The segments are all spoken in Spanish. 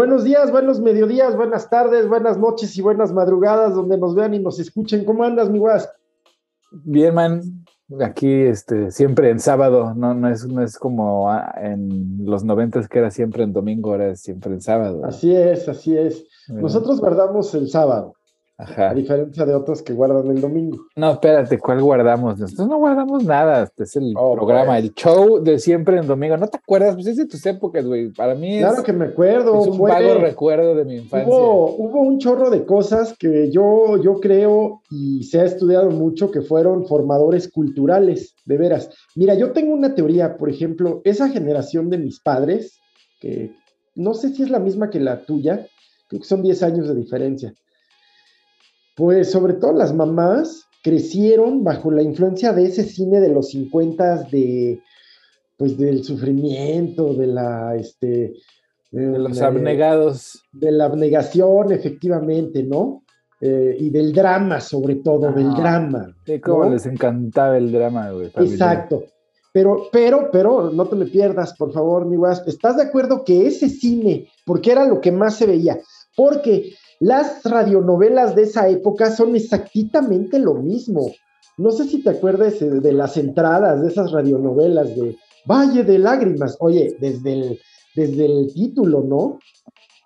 Buenos días, buenos mediodías, buenas tardes, buenas noches y buenas madrugadas, donde nos vean y nos escuchen. ¿Cómo andas, mi guas? Bien, man. Aquí, este, siempre en sábado, no, no es, no es como en los noventas que era siempre en domingo, ahora es siempre en sábado. Así es, así es. Nosotros guardamos el sábado. A diferencia de otros que guardan el domingo. No, espérate, ¿cuál guardamos? Nosotros no guardamos nada. Este es el oh, programa, pues. el show de siempre en domingo. ¿No te acuerdas? Pues es de tus épocas, güey. Para mí es. Claro que me acuerdo. Es un vago recuerdo de mi infancia. Hubo, hubo, un chorro de cosas que yo, yo creo y se ha estudiado mucho que fueron formadores culturales, de veras. Mira, yo tengo una teoría, por ejemplo, esa generación de mis padres, que no sé si es la misma que la tuya, creo que son 10 años de diferencia pues sobre todo las mamás crecieron bajo la influencia de ese cine de los 50 de pues del sufrimiento, de la este de los abnegados. De la abnegación, efectivamente, ¿no? Eh, y del drama, sobre todo, del drama. Sí, cómo les encantaba el drama, güey. Exacto. Pero, pero, pero, no te me pierdas, por favor, mi guas. ¿Estás de acuerdo que ese cine, porque era lo que más se veía? Porque las radionovelas de esa época son exactamente lo mismo. No sé si te acuerdas de las entradas de esas radionovelas de Valle de Lágrimas. Oye, desde el, desde el título, ¿no?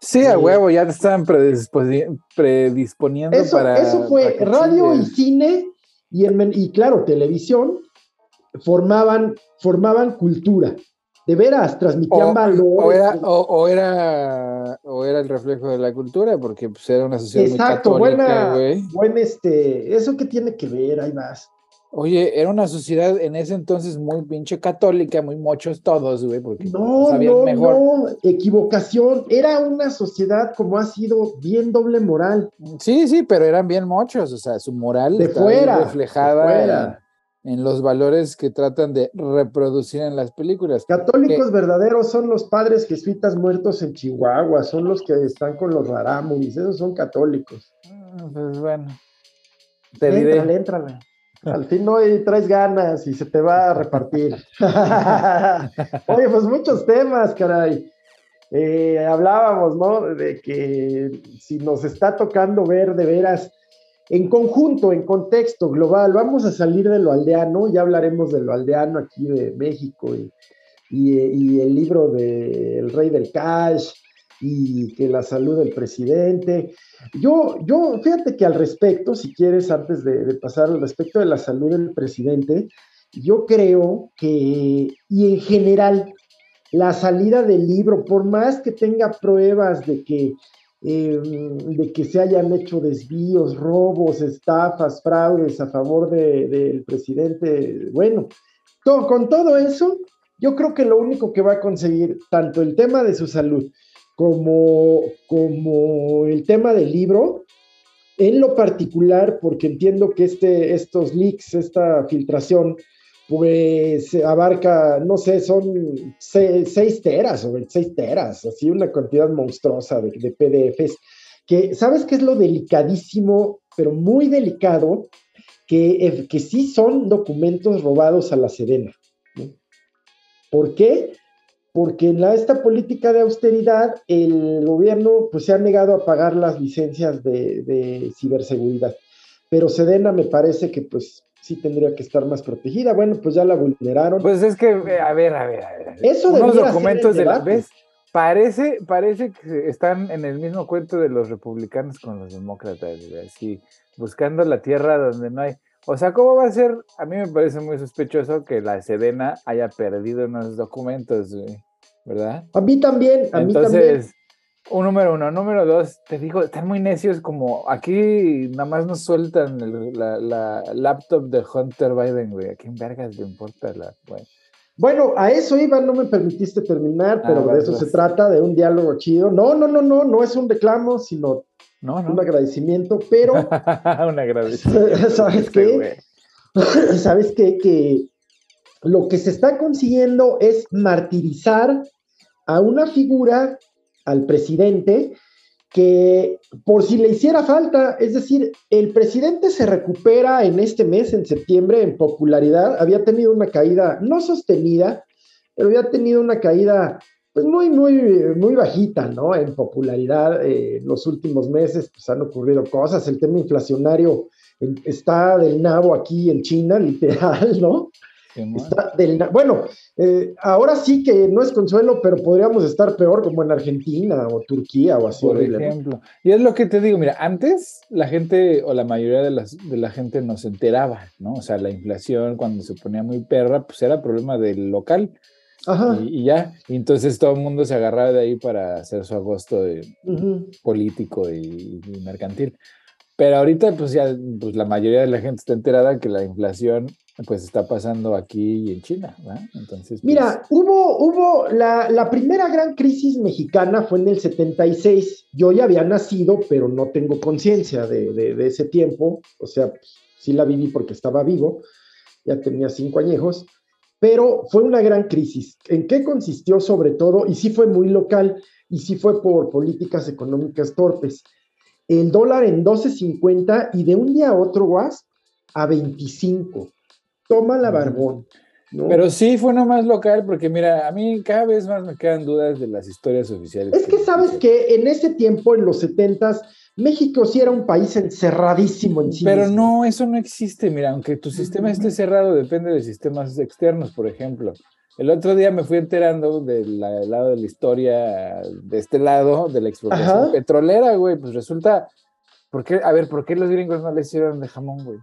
Sí, a huevo, ya te estaban predisponiendo para. Eso fue radio y cine y, y, claro, televisión formaban, formaban cultura de veras, transmitían valor. O era, o, era, o era el reflejo de la cultura, porque pues, era una sociedad Exacto, muy católica, güey. Buen este, ¿eso qué tiene que ver? Ahí vas. Oye, era una sociedad en ese entonces muy pinche católica, muy mochos todos, güey, porque no, sabían mejor. No, equivocación. Era una sociedad como ha sido bien doble moral. Sí, sí, pero eran bien mochos, o sea, su moral de fuera, reflejada. De fuera en los valores que tratan de reproducir en las películas. Católicos verdaderos son los padres jesuitas muertos en Chihuahua, son los que están con los rarámuris, esos son católicos. Ah, pues bueno. Te diré. Éntrale. Al fin no traes ganas y se te va a repartir. Oye, pues muchos temas, caray. Eh, hablábamos, ¿no? De que si nos está tocando ver de veras en conjunto, en contexto global, vamos a salir de lo aldeano, ya hablaremos de lo aldeano aquí de México y, el libro del Rey del Cash y que la salud del presidente. Yo, yo, fíjate que al respecto, si quieres, antes de, pasar al respecto de la salud del presidente, yo creo que, y en general, la salida del libro, por más que tenga pruebas de que Em, de que se hayan hecho desvíos, robos, estafas, fraudes a favor del presidente. Bueno, con todo eso, yo creo que lo único que va a conseguir, tanto el tema de su salud como, como el tema del libro, en lo particular, porque entiendo que este, estos leaks, esta filtración, pues abarca, no sé, son seis, teras o 26 teras, así una cantidad monstruosa de, PDFs, que sabes qué es lo delicadísimo, pero muy delicado, que, eh, que sí son documentos robados a la Sedena. ¿Por qué? Porque en esta política de austeridad el gobierno pues, se ha negado a pagar las licencias de, de ciberseguridad. Pero Sedena me parece que pues sí tendría que estar más protegida. Bueno, pues ya la vulneraron. Pues es que, eh, a ver, a ver, a ver. Eso Unos documentos de la vez parece, parece que están en el mismo cuento de los republicanos con los demócratas, así, buscando la tierra donde no hay. O sea, ¿cómo va a ser? A mí me parece muy sospechoso que la Sedena haya perdido unos documentos, ¿verdad? A mí también, a mí también. Un número uno. Número dos, te digo, están muy necios como aquí nada más nos sueltan la, laptop de Hunter Biden, güey. ¿A quién vergas le importa la... Bueno. a eso iba, no me permitiste terminar, pero ah, de eso se trata, de un diálogo chido. No, no, no, no, no es un reclamo, sino un agradecimiento, pero... un agradecimiento. ¿Sabes qué? ¿Sabes qué? Que lo que se está consiguiendo es martirizar a una figura al presidente que por si le hiciera falta, es decir, el presidente se recupera en este mes, en septiembre, en popularidad, había tenido una caída no sostenida, pero había tenido una caída pues muy, muy, muy bajita, ¿no? En popularidad eh, en los últimos meses, pues han ocurrido cosas. El tema inflacionario está del nabo aquí en China, literal, ¿no? Está del, bueno, eh, ahora sí que no es consuelo, pero podríamos estar peor como en Argentina o Turquía o así. Por ejemplo. Y es lo que te digo, mira, antes la gente o la mayoría de, las, de la gente no se enteraba, ¿no? O sea, la inflación cuando se ponía muy perra, pues era problema del local. Ajá. Y, ya, y entonces todo el mundo se agarraba de ahí para hacer su agosto político y, y mercantil. Pero ahorita, pues ya, pues la mayoría de la gente está enterada que la inflación, pues está pasando aquí y en China, ¿verdad? Entonces. Pues Mira, hubo, hubo, la, primera gran crisis mexicana fue en el 76. Yo ya había nacido, pero no tengo conciencia de, ese tiempo. O sea, sí la viví porque estaba vivo, ya tenía cinco añejos, pero fue una gran crisis. ¿En qué consistió sobre todo? Y sí fue muy local, y sí fue por políticas económicas torpes el dólar en 12.50 y de un día a otro, Guas, a 25. Toma la barbón. Pero sí fue nomás local, porque mira, a mí cada vez más me quedan dudas de las historias oficiales. Es que, sabes que en ese tiempo, en los 70 México sí era un país encerradísimo en sí. Pero no, eso no existe. Mira, aunque tu sistema esté cerrado, depende de sistemas externos, por ejemplo. El otro día me fui enterando del lado de la historia, de este lado, de la explotación petrolera, güey. Pues resulta, ¿por qué? A ver, ¿por qué los gringos no le hicieron de jamón, güey?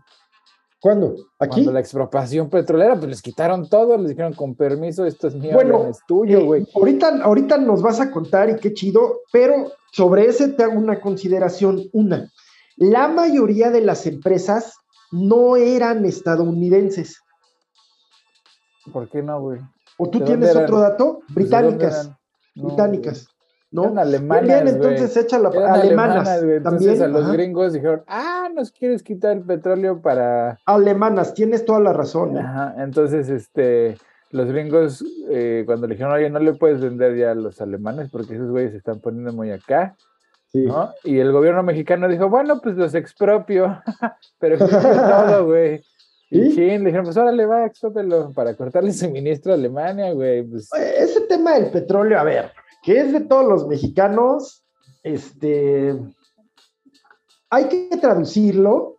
¿Cuándo? ¿Aquí? Cuando la expropiación petrolera, pues les quitaron todo, les dijeron con permiso, esto es mío, bueno, es tuyo, eh, güey. ahorita, ahorita nos vas a contar y qué chido, pero sobre ese te hago una consideración. Una, la mayoría de las empresas no eran estadounidenses. ¿Por qué no, güey? ¿O tú tienes otro dato? Pues, británicas. británicas. ¿No? Eran alemanas. Bien, entonces echa la alemanas. entonces también. a los gringos dijeron, ah, nos quieres quitar el petróleo para. Alemanas, tienes toda la razón. ¿eh? Ajá, entonces, este. Los gringos, eh, cuando le dijeron, oye, no le puedes vender ya a los alemanes porque esos güeyes se están poniendo muy acá, Sí. ¿no? Y el gobierno mexicano dijo, bueno, pues los expropio, pero todo, güey. Y le dijeron, pues órale, va, exprópelo para cortarle suministro a Alemania, güey. Pues. Ese tema del petróleo, a ver, que es de todos los mexicanos, este, hay que traducirlo.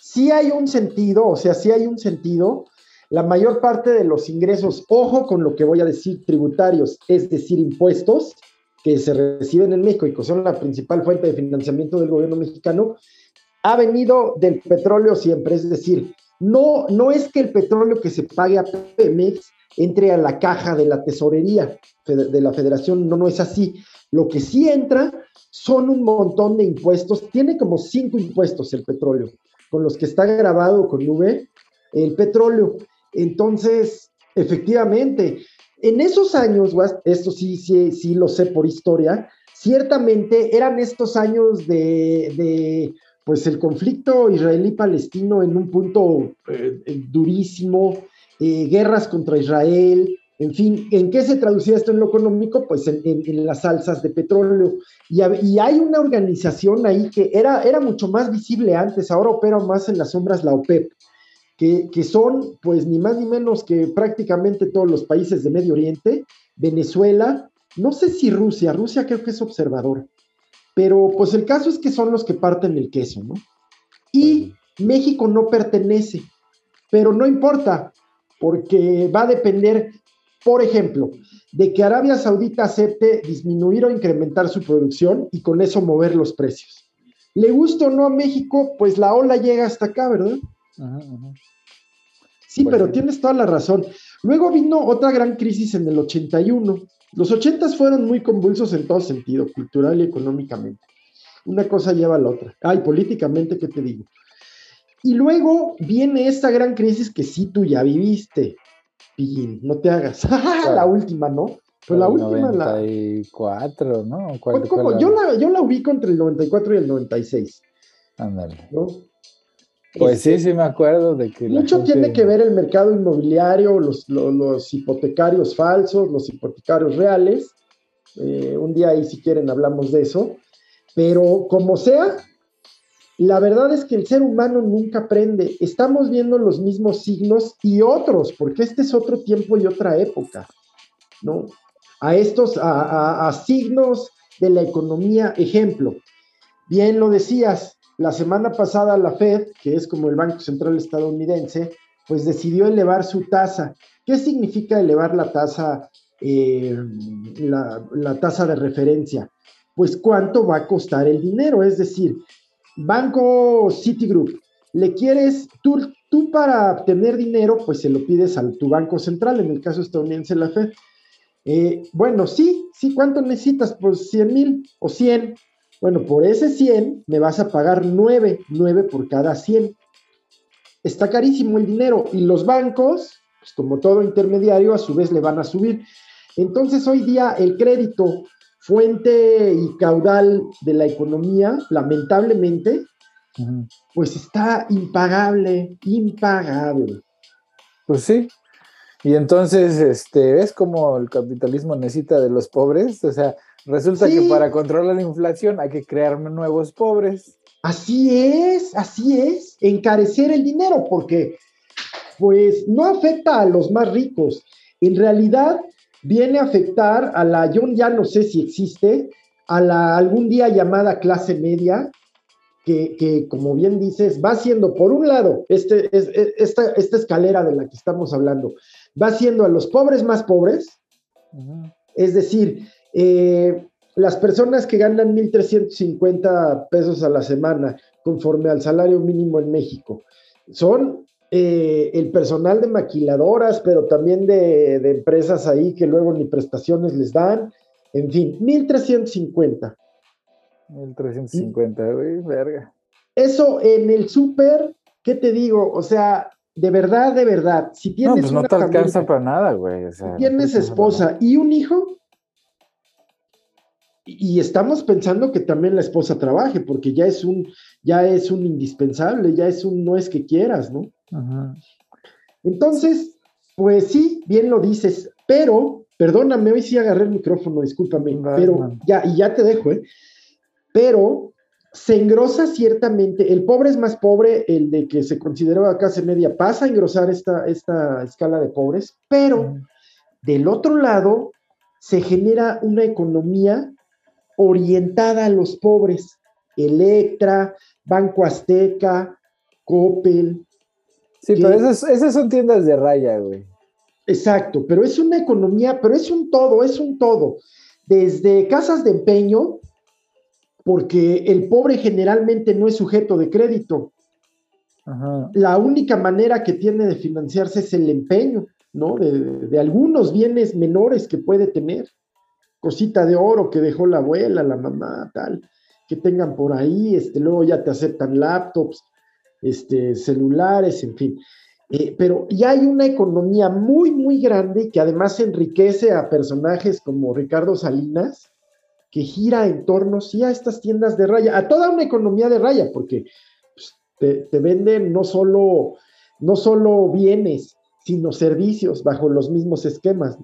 Sí hay un sentido, o sea, sí hay un sentido. La mayor parte de los ingresos, ojo con lo que voy a decir, tributarios, es decir, impuestos que se reciben en México y que son la principal fuente de financiamiento del gobierno mexicano, ha venido del petróleo siempre, es decir, no, no es que el petróleo que se pague a Pemex entre a la caja de la tesorería de la federación, no, no es así. Lo que sí entra son un montón de impuestos, tiene como cinco impuestos el petróleo, con los que está grabado con V el petróleo. Entonces, efectivamente, en esos años, esto sí, sí, sí lo sé por historia, ciertamente eran estos años de pues el conflicto israelí-palestino en un punto eh, durísimo, eh, guerras contra Israel, en fin, ¿en qué se traducía esto en lo económico? Pues en, las alzas de petróleo. Y, hay una organización ahí que era, era mucho más visible antes, ahora opera más en las sombras la OPEP, que, que son pues ni más ni menos que prácticamente todos los países de Medio Oriente, Venezuela, no sé si Rusia, Rusia creo que es observador, pero pues el caso es que son los que parten el queso, ¿no? Y México no pertenece, pero no importa, porque va a depender, por ejemplo, de que Arabia Saudita acepte disminuir o incrementar su producción y con eso mover los precios. Le gusta o no a México, pues la ola llega hasta acá, ¿verdad? Sí, pues pero tienes toda la razón. Luego vino otra gran crisis en el 81, los ochentas fueron muy convulsos en todo sentido, cultural y económicamente. Una cosa lleva a la otra. Ay, políticamente, ¿qué te digo? Y luego viene esta gran crisis que sí tú ya viviste. Pillín, no te hagas. la última, ¿no? Pues la última, 94, ¿no? ¿Cuál, Yo, la, yo la ubico entre el 94 y el 96. Ándale. ¿no? Pues sí, sí me acuerdo de que... Mucho tiene que ver el mercado inmobiliario, los, los, hipotecarios falsos, los hipotecarios reales. Eh, un día ahí, si quieren, hablamos de eso. Pero como sea, la verdad es que el ser humano nunca aprende. Estamos viendo los mismos signos y otros, porque este es otro tiempo y otra época, ¿no? a estos, a, signos de la economía. Ejemplo, bien lo decías, la semana pasada la Fed, que es como el Banco Central estadounidense, pues decidió elevar su tasa. ¿Qué significa elevar la tasa, eh, la, la tasa de referencia? Pues cuánto va a costar el dinero. Es decir, Banco Citigroup, le quieres, tú, para obtener dinero, pues se lo pides a tu banco central, en el caso estadounidense la Fed. Eh, bueno, sí, sí, ¿cuánto necesitas? Pues 100 mil o 100. Bueno, por ese 100 me vas a pagar 9, 9 por cada 100. Está carísimo el dinero y los bancos, pues como todo intermediario, a su vez le van a subir. Entonces hoy día el crédito, fuente y caudal de la economía, lamentablemente, pues está impagable, impagable. Pues sí. Y entonces, este, ¿ves cómo el capitalismo necesita de los pobres? O sea, resulta que para controlar la inflación hay que crear nuevos pobres. Así es, así es, encarecer el dinero, porque pues no afecta a los más ricos. En realidad viene a afectar a la, yo ya no sé si existe, a la algún día llamada clase media, que, como bien dices, va siendo, por un lado, este, es, esta, esta, escalera de la que estamos hablando, va siendo a los pobres más pobres, es decir, eh, las personas que ganan 1.350 pesos a la semana conforme al salario mínimo en México, son eh, el personal de maquiladoras, pero también de, de, empresas ahí que luego ni prestaciones les dan, en fin, 1.350. 1350, güey, verga. Eso en el súper, ¿qué te digo? O sea, de verdad, de verdad, si tienes. No, pues no te alcanza para nada, güey. si tienes esposa y un hijo, y estamos pensando que también la esposa trabaje, porque ya es un, ya es un indispensable, ya es un no es que quieras, ¿no? Entonces, pues sí, bien lo dices, pero, perdóname, hoy sí agarré el micrófono, discúlpame, pero ya, y ya te dejo, ¿eh? pero se engrosa ciertamente, el pobre es más pobre, el de que se consideraba clase media pasa a engrosar esta, esta escala de pobres, pero del otro lado se genera una economía orientada a los pobres, Electra, Banco Azteca, Coppel. Sí, pero esas, esas son tiendas de raya, güey. Exacto, pero es una economía, pero es un todo, es un todo. Desde casas de empeño, porque el pobre generalmente no es sujeto de crédito. La única manera que tiene de financiarse es el empeño, ¿no? De, algunos bienes menores que puede tener. Cosita de oro que dejó la abuela, la mamá, tal, que tengan por ahí, este, luego ya te aceptan laptops, este, celulares, en fin. Eh, pero ya hay una economía muy, muy grande que además enriquece a personajes como Ricardo Salinas, que gira en torno, sí, a estas tiendas de raya, a toda una economía de raya, porque pues, te, venden no solo, no solo bienes, sino servicios bajo los mismos esquemas,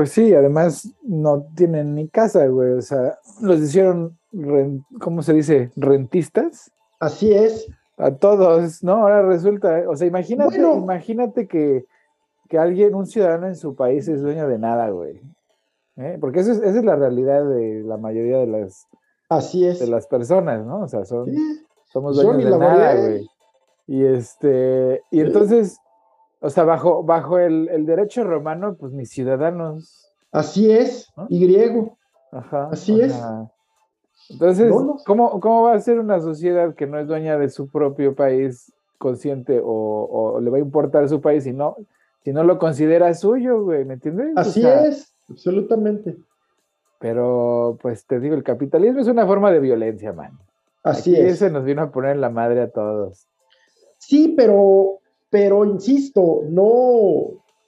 Pues sí, además no tienen ni casa, güey, o sea, los hicieron, ¿cómo se dice? Rentistas. Así es. A todos, ¿no? Ahora resulta, o sea, imagínate, imagínate que, que alguien, un ciudadano en su país es dueño de nada, güey. ¿eh? Porque esa es, la realidad de la mayoría de las, Así es. de las personas, ¿no? O sea, son, somos dueños de nada, güey. Y este, y entonces, o sea, bajo, bajo el, derecho romano, pues mis ciudadanos. Así es, y griego. Ajá. Así es. Entonces, ¿cómo, ¿cómo va a ser una sociedad que no es dueña de su propio país consciente o, le va a importar su país si no, si no lo considera suyo, güey? ¿Me entiendes? Así es absolutamente. Pero, pues te digo, el capitalismo es una forma de violencia, man. Así es. Ese nos vino a poner la madre a todos. Sí, pero, pero insisto, no,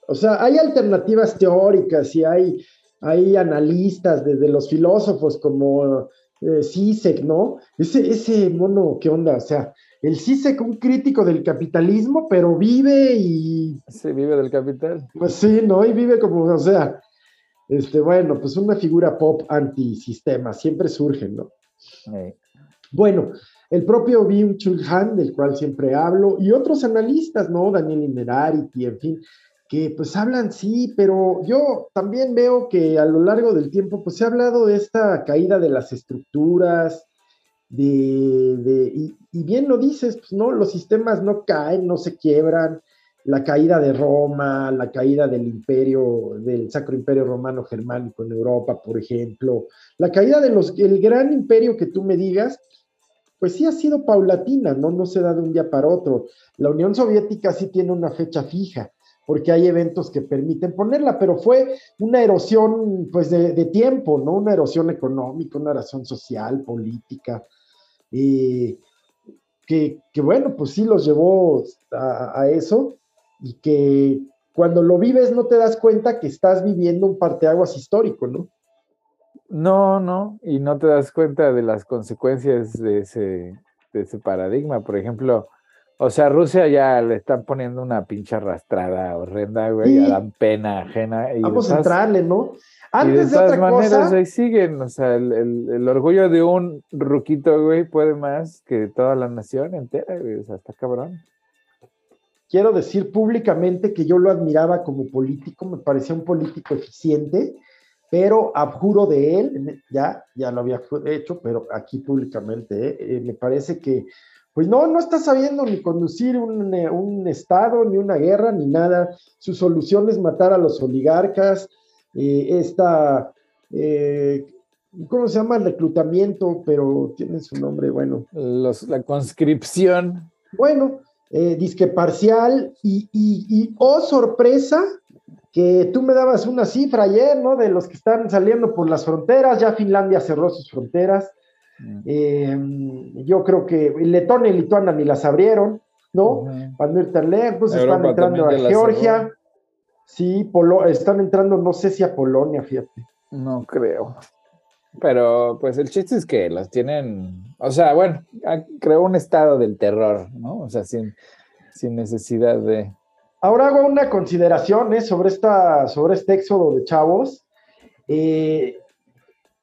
o sea, hay alternativas teóricas y hay, hay analistas desde los filósofos como eh, ¿no? Ese, ese mono, ¿qué onda? O sea, el Sisek, un crítico del capitalismo, pero vive y... Sí, vive del capital. Pues sí, ¿no? Y vive como, o sea, este, bueno, pues una figura pop antisistema, siempre surgen, ¿no? Bueno, el propio Byung-Chul Han, del cual siempre hablo, y otros analistas, ¿no? Daniel Innerarity, en fin, que pues hablan, sí, pero yo también veo que a lo largo del tiempo pues se ha hablado de esta caída de las estructuras, de, y, y, bien lo dices, pues no, los sistemas no caen, no se quiebran, la caída de Roma, la caída del imperio, del Sacro Imperio Romano Germánico en Europa, por ejemplo, la caída del el gran imperio que tú me digas, pues sí ha sido paulatina, ¿no? No se da de un día para otro. La Unión Soviética sí tiene una fecha fija, porque hay eventos que permiten ponerla, pero fue una erosión, pues, de, tiempo, ¿no? Una erosión económica, una erosión social, política, eh, que, bueno, pues sí los llevó a eso, y que cuando lo vives no te das cuenta que estás viviendo un parteaguas histórico, ¿no? No, no, y no te das cuenta de las consecuencias de ese, de ese paradigma. Por ejemplo, o sea, Rusia ya le están poniendo una pincha arrastrada horrenda, güey, ya dan pena ajena. Y Vamos a entrarle, ¿no? Antes de, todas maneras, ahí siguen, o sea, el, el, orgullo de un ruquito, güey, puede más que toda la nación entera, güey, o sea, está cabrón quiero decir públicamente que yo lo admiraba como político, me parecía un político eficiente, pero abjuro de él, ya, ya lo había hecho, pero aquí públicamente, ¿eh? Eh, me parece que, pues no, no está sabiendo ni conducir un, eh, un, Estado, ni una guerra, ni nada. Su solución es matar a los oligarcas, esta, ¿cómo se llama? El reclutamiento, pero tiene su nombre, bueno. la conscripción. Bueno, eh, disque parcial y, oh sorpresa, que tú me dabas una cifra ayer, ¿no? De los que están saliendo por las fronteras, ya Finlandia cerró sus fronteras. Mm. Eh, yo creo que Letonia y Lituania ni las abrieron, ¿no? Para no ir tan lejos, están entrando a Georgia. Sí, están entrando, no sé si a Polonia, fíjate. No creo. Pero pues el chiste es que los tienen, o sea, bueno, creó un estado del terror, ¿no? O sea, sin, sin necesidad de... Ahora hago una consideración ¿eh? sobre, esta, sobre este éxodo de chavos. Eh,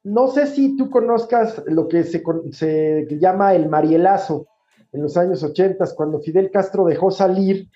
no sé si tú conozcas lo que se, se, llama el Marielazo en los años 80, cuando Fidel Castro dejó salir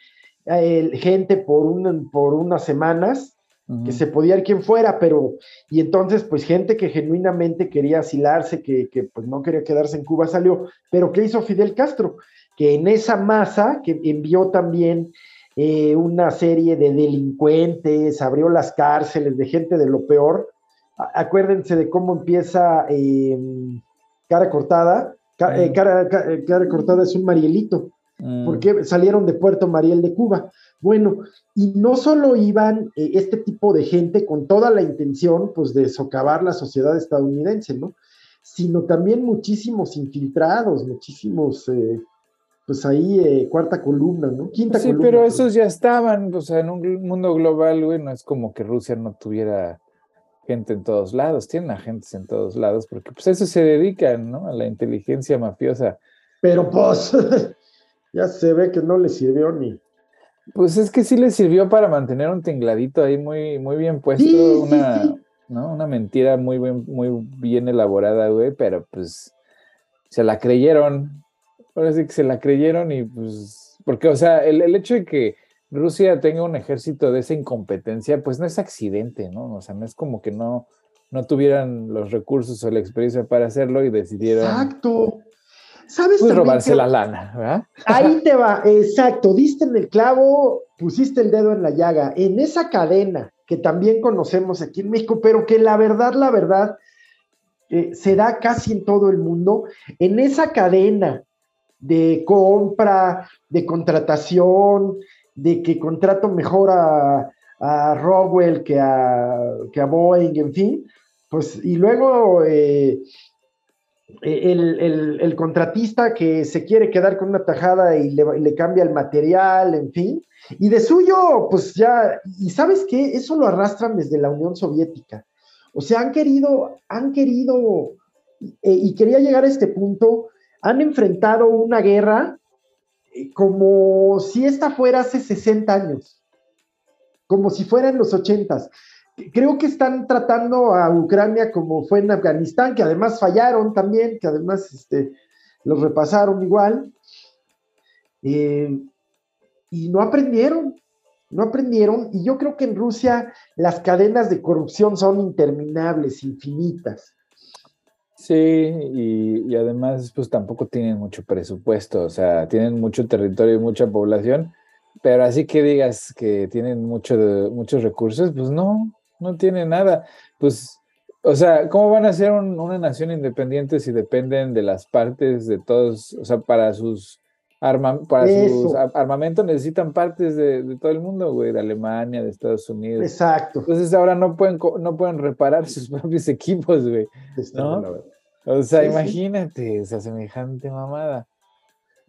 eh, gente por, un, por unas semanas que se podía ir quien fuera, pero, y entonces, pues gente que genuinamente quería asilarse, que, que, pues no quería quedarse en Cuba, salió, pero ¿qué hizo Fidel Castro? Que en esa masa, que envió también eh, una serie de delincuentes, abrió las cárceles de gente de lo peor, acuérdense de cómo empieza em, Cara Cortada, eh, cara, eh, cara, Cortada es un Marielito, mm. porque salieron de Puerto Mariel de Cuba. Bueno, y no solo iban eh, este tipo de gente con toda la intención, pues, de socavar la sociedad estadounidense, ¿no? Sino también muchísimos infiltrados, muchísimos, eh, pues ahí, eh, cuarta columna, ¿no? Quinta sí, pero esos ya estaban, o sea, en un mundo global, güey, no es como que Rusia no tuviera gente en todos lados, tienen agentes en todos lados, porque pues eso se dedican, ¿no? A la inteligencia mafiosa. Pero pues, ya se ve que no le sirvió ni pues es que sí le sirvió para mantener un tingladito ahí muy, muy bien puesto, una, ¿no? Una mentira muy bien, muy bien elaborada, güey, pero pues se la creyeron. Ahora sí que se la creyeron y pues, porque, o sea, el, el hecho de que Rusia tenga un ejército de esa incompetencia, pues no es accidente, ¿no? O sea, no es como que no, no tuvieran los recursos o la experiencia para hacerlo y decidieron. Exacto. ¿Sabes pues robarse la lana, ¿verdad? Ahí te va, exacto, diste en el clavo, pusiste el dedo en la llaga, en esa cadena que también conocemos aquí en México, pero que la verdad, la verdad, eh, se da casi en todo el mundo, en esa cadena de compra, de contratación, de que contrato mejor a, a Rockwell que a, que Boeing, en fin, pues, y luego eh, el, contratista que se quiere quedar con una tajada y le, cambia el material, en fin. Y de suyo, pues ya, y sabes qué, eso lo arrastran desde la Unión Soviética. O sea, han querido, han querido, y quería llegar a este punto, han enfrentado una guerra eh, como si esta fuera hace 60 años, como si fuera en los 80 creo que están tratando a Ucrania como fue en Afganistán, que además fallaron también, que además este, los repasaron igual, eh, y no aprendieron. no aprendieron y yo creo que en Rusia las cadenas de corrupción son interminables, infinitas. Sí, y, además pues tampoco tienen mucho presupuesto, o sea, tienen mucho territorio y mucha población, pero así que digas que tienen mucho, muchos recursos, pues no, no tienen nada. Pues, o sea, ¿cómo van a ser una nación independiente si dependen de las partes de todos, o sea, para sus para su armamento necesitan partes de, todo el mundo, güey, de Alemania, de Estados Unidos. Exacto. Entonces ahora no pueden, no pueden reparar sus propios equipos, güey. ¿no? O sea, imagínate esa semejante mamada.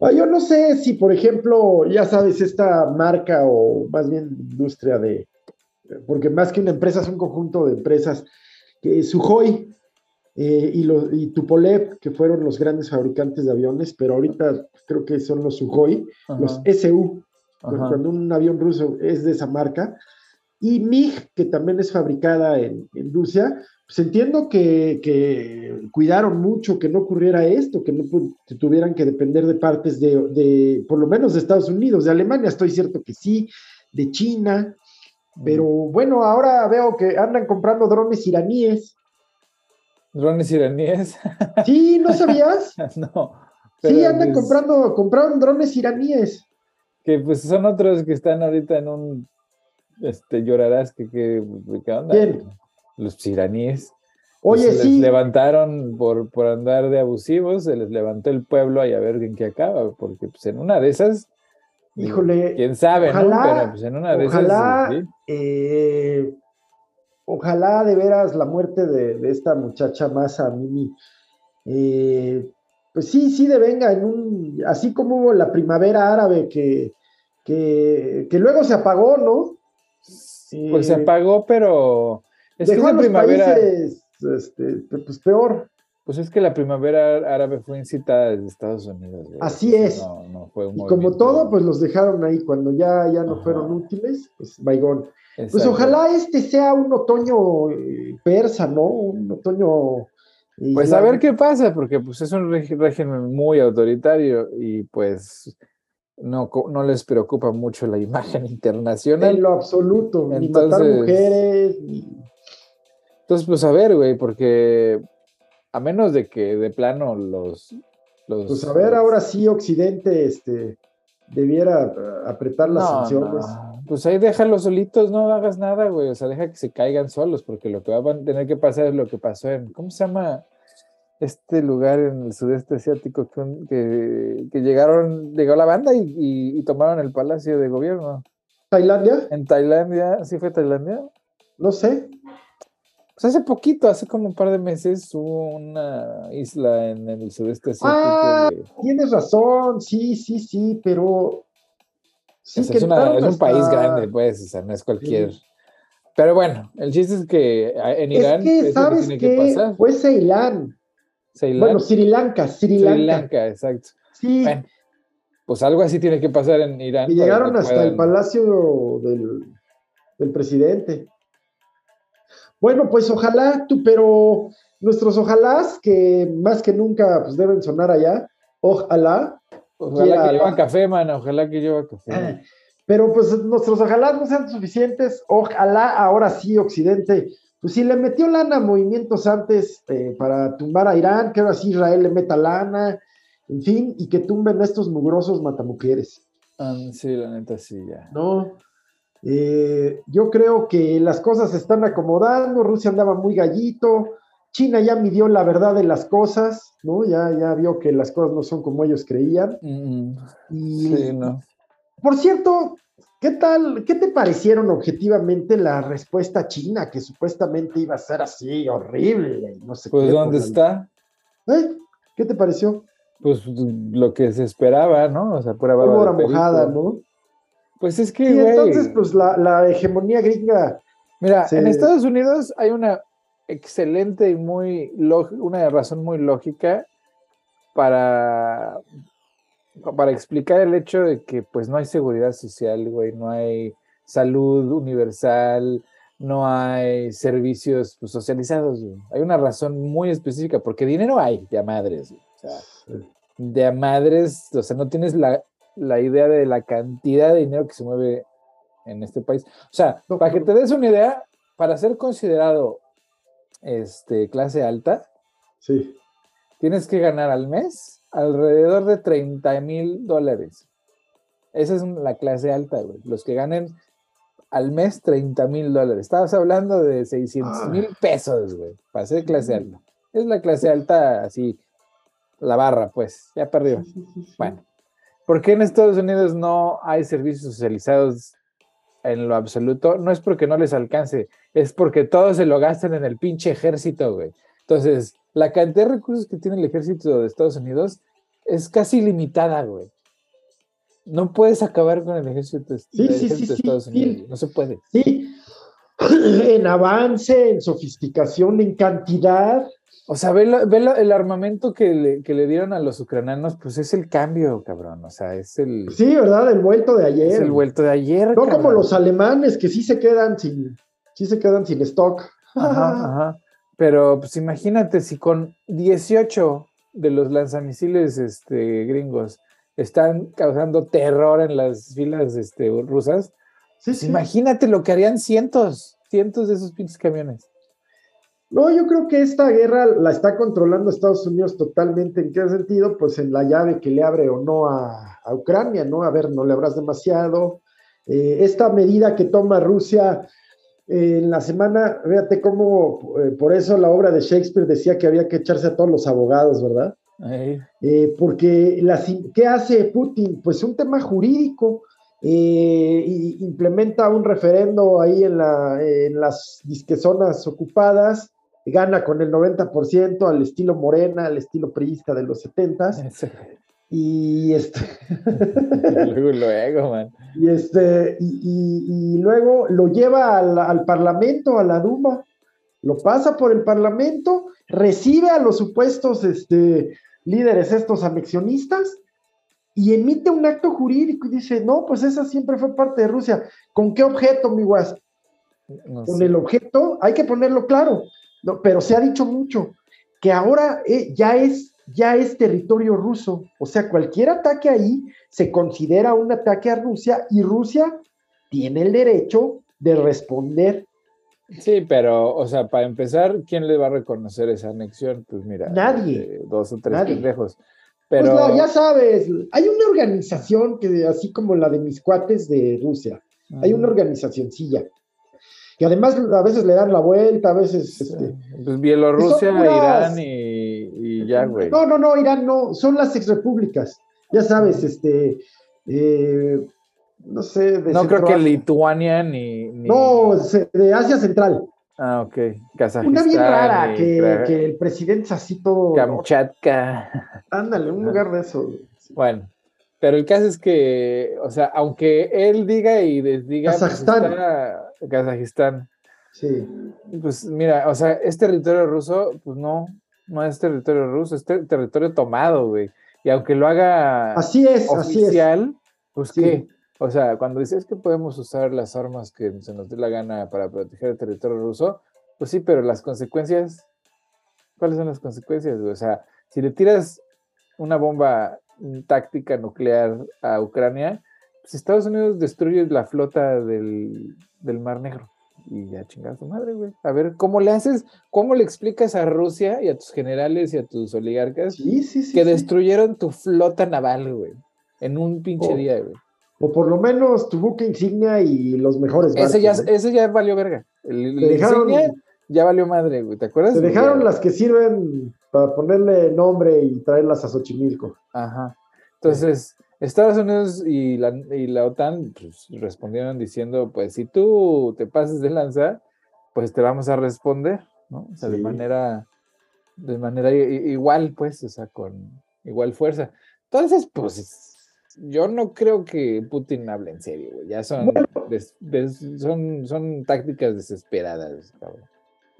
Ah, yo no sé si, por ejemplo, ya sabes, esta marca o más bien industria de, porque más que una empresa es un conjunto de empresas, que Sujoy eh, y, lo, y Tupolev, que fueron los grandes fabricantes de aviones, pero ahorita creo que son los Sukhoi, los SU, cuando un avión ruso es de esa marca, y MiG, que también es fabricada en, Rusia, pues entiendo que, cuidaron mucho que no ocurriera esto, que no tuvieran que depender de partes de, de, por lo menos de Estados Unidos, de Alemania estoy cierto que sí, de China, pero bueno, ahora veo que andan comprando drones iraníes drones iraníes. Sí, ¿no sabías? no. Sí, andan pues comprando, compraron drones iraníes. Que pues son otros que están ahorita en un, este, llorarás que, que, ¿qué onda? ¿Quién? Los iraníes. Oye, pues, sí. Les levantaron por, por andar de abusivos, se les levantó el pueblo ahí a ver en qué acaba, porque pues en una de esas, híjole, quién sabe, ¿no? Pero pues en una de esas. ¿sí? eh, ojalá de veras la muerte de, esta muchacha más a Mimi, eh, pues sí, sí devenga en un, así como hubo la primavera árabe que, que, luego se apagó, ¿no? pues se eh, apagó, pero es que la primavera... este, pues peor. Pues es que la primavera árabe fue incitada desde Estados Unidos. Así es. y como todo, pues los dejaron ahí. Cuando ya, ya no fueron útiles, pues vaigón. Pues ojalá este sea un otoño eh, persa, ¿no? Un otoño. Pues a ver qué pasa, porque pues es un régimen muy autoritario y pues no, no les preocupa mucho la imagen internacional. En lo absoluto, ni matar mujeres. Entonces, pues a ver, güey, porque a menos de que de plano los... los pues a ver, ahora sí Occidente este, debiera apretar las sanciones pues ahí déjalos solitos, no hagas nada, güey. O sea, deja que se caigan solos, porque lo que va a tener que pasar es lo que pasó en, ¿cómo se llama? Este lugar en el sudeste asiático que, que, llegaron, llegó la banda y, tomaron el palacio de gobierno. ¿Tailandia? En Tailandia, ¿sí fue Tailandia? No sé. Pues hace poquito, hace como un par de meses, hubo una isla en el sudeste asiático. Ah, tienes razón, sí, sí, sí, pero es, un país grande, pues, o sea, no es cualquier. Pero bueno, el chiste es que ah, en Irán. Es que, ¿sabes que qué? pasar. Fue Ceilán. Ceilán. Bueno, Sri Lanka, Sri Lanka. Sri Lanka, exacto. Sí. pues algo así tiene que pasar en Irán. Y llegaron hasta el palacio del, del presidente. Bueno, pues ojalá tú, pero nuestros ojalás, que más que nunca pues deben sonar allá, ojalá, Ojalá que lleva café, mano, ojalá que lleva café. Ah, pero pues nuestros ojalá no sean suficientes, ojalá ahora sí Occidente, pues si le metió lana a movimientos antes eh, para tumbar a Irán, que ahora sí Israel le meta lana, en fin, y que tumben a estos mugrosos matamujeres. Ah, sí, la neta sí, ya. No, eh, yo creo que las cosas se están acomodando, Rusia andaba muy gallito, China ya midió la verdad de las cosas, ¿no? Ya, ya vio que las cosas no son como ellos creían. sí, no. Por cierto, ¿qué tal, qué te parecieron objetivamente la respuesta china, que supuestamente iba a ser así, horrible? No sé pues, ¿dónde está? ¿Eh? ¿Qué te pareció? Pues lo que se esperaba, ¿no? O sea, pura baba mojada, ¿no? Pues es que, y entonces, pues la, hegemonía gringa. Mira, en Estados Unidos hay una excelente y muy una razón muy lógica para, para explicar el hecho de que pues no hay seguridad social, güey, no hay salud universal, no hay servicios pues, socializados. Hay una razón muy específica, porque dinero hay de a madres, o sea, de a madres, o sea, no tienes la, la idea de la cantidad de dinero que se mueve en este país. O sea, para que te des una idea, para ser considerado este, clase alta, sí. tienes que ganar al mes alrededor de 30 mil dólares. Esa es la clase alta, güey. Los que ganen al mes 30 mil dólares. Estabas hablando de 600 ah. mil pesos, güey, para ser clase alta. Es la clase alta así, la barra, pues, ya perdió. bueno, ¿por qué en Estados Unidos no hay servicios socializados en lo absoluto? No es porque no les alcance, es porque todos se lo gastan en el pinche ejército, güey. Entonces, la cantidad de recursos que tiene el ejército de Estados Unidos es casi limitada, güey. No puedes acabar con el ejército, de Estados Unidos. No se puede. Sí. En avance, en sofisticación, en cantidad. O sea, ve, el armamento que le, que le, dieron a los ucranianos, pues es el cambio, cabrón. O sea, es el. Sí, ¿verdad? El vuelto de ayer. Es el vuelto de ayer. No como los alemanes que sí se quedan sin, sí se quedan sin stock. Ajá, ajá. Pero pues imagínate si con 18 de los lanzamisiles este, gringos están causando terror en las filas este, rusas. Imagínate lo que harían cientos, cientos de esos pinches camiones. No, yo creo que esta guerra la está controlando Estados Unidos totalmente. ¿En qué sentido? Pues en la llave que le abre o no a, Ucrania, ¿no? A ver, no le abras demasiado. Eh, esta medida que toma Rusia eh, en la semana, fíjate cómo, eh, por eso la obra de Shakespeare decía que había que echarse a todos los abogados, ¿verdad? Porque ¿qué hace Putin? Pues un tema jurídico. Eh, implementa un referendo ahí en, la, en las zonas ocupadas, gana con el 90% al estilo Morena, al estilo priista de los 70 Y este. luego, luego, man. Y este, y, luego lo lleva al, al, Parlamento, a la Duma, lo pasa por el Parlamento, recibe a los supuestos este, líderes estos anexionistas y emite un acto jurídico y dice, no, pues esa siempre fue parte de Rusia. ¿Con qué objeto, mi guas? Con el objeto, hay que ponerlo claro, no, pero se ha dicho mucho que ahora eh, ya, es, ya es territorio ruso, o sea, cualquier ataque ahí se considera un ataque a Rusia y Rusia tiene el derecho de responder Sí, pero, o sea, para empezar, ¿quién le va a reconocer esa anexión? Pues mira, nadie. Eh, dos o tres pendejos. Pues pero... Pues ya sabes, hay una organización que, así como la de mis cuates de Rusia, hay una organizacioncilla. Y además a veces le dan la vuelta, a veces. Este, pues Bielorrusia, Irán y, ya, güey. No, no, no, Irán no, son las exrepúblicas. Ya sabes, este. Eh, no sé. De no creo que Lituania ni, No, de Asia Central. Ah, ok. Kazajistán. Una bien rara, que, el presidente es así todo. Kamchatka. Ándale, un lugar de eso. Bueno, pero el caso es que, o sea, aunque él diga y desdiga. Pues, Kazajistán. Kazajistán. Sí. Pues mira, o sea, es territorio ruso, pues no, no es territorio ruso, es territorio tomado, güey. Y aunque lo haga así es, oficial, así es. pues qué. O sea, cuando dices que podemos usar las armas que se nos dé la gana para proteger el territorio ruso, pues sí, pero las consecuencias, ¿cuáles son las consecuencias? O sea, si le tiras una bomba táctica nuclear a Ucrania, pues Estados Unidos destruye la flota del, Mar Negro. Y ya chingas tu madre, güey. A ver, ¿cómo le haces? ¿Cómo le explicas a Rusia y a tus generales y a tus oligarcas que destruyeron tu flota naval, güey? En un pinche oh. día, güey o por lo menos tu buque insignia y los mejores barcos. Ese ya, ese ya valió verga. El, insignia ya valió madre, güey. ¿Te acuerdas? Te dejaron las que sirven para ponerle nombre y traerlas a Xochimilco. Ajá. Entonces, Estados Unidos y la, y la OTAN pues, respondieron diciendo, pues si tú te pases de lanza, pues te vamos a responder, ¿no? O sea, de manera, de manera igual, pues, o sea, con igual fuerza. Entonces, pues yo no creo que Putin hable en serio, güey. Ya son, son, son tácticas desesperadas, cabrón.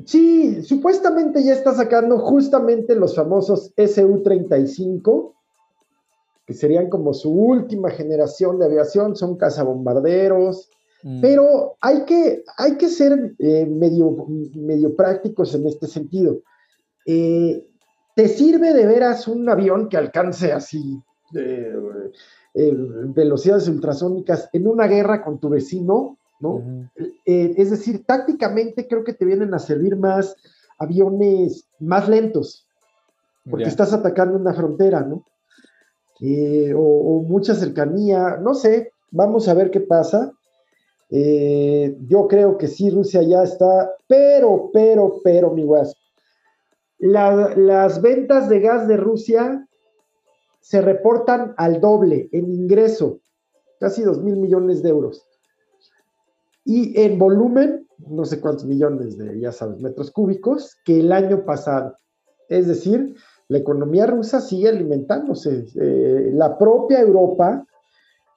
Sí, supuestamente ya está sacando justamente los famosos Su-35, que serían como su última generación de aviación, son cazabombarderos, mm. pero hay que, hay que ser eh, medio, medio prácticos en este sentido. Eh, ¿Te sirve de veras un avión que alcance así eh, velocidades ultrasónicas en una guerra con tu vecino, ¿no? Eh, es decir, tácticamente creo que te vienen a servir más aviones más lentos, porque estás atacando una frontera, ¿no? o, mucha cercanía, no sé, vamos a ver qué pasa. yo creo que sí, Rusia ya está, pero, pero, pero, mi guas, las ventas de gas de Rusia se reportan al doble en ingreso, casi 2 mil millones de euros. Y en volumen, no sé cuántos millones de, ya sabes, metros cúbicos, que el año pasado. Es decir, la economía rusa sigue alimentándose. Eh, la propia Europa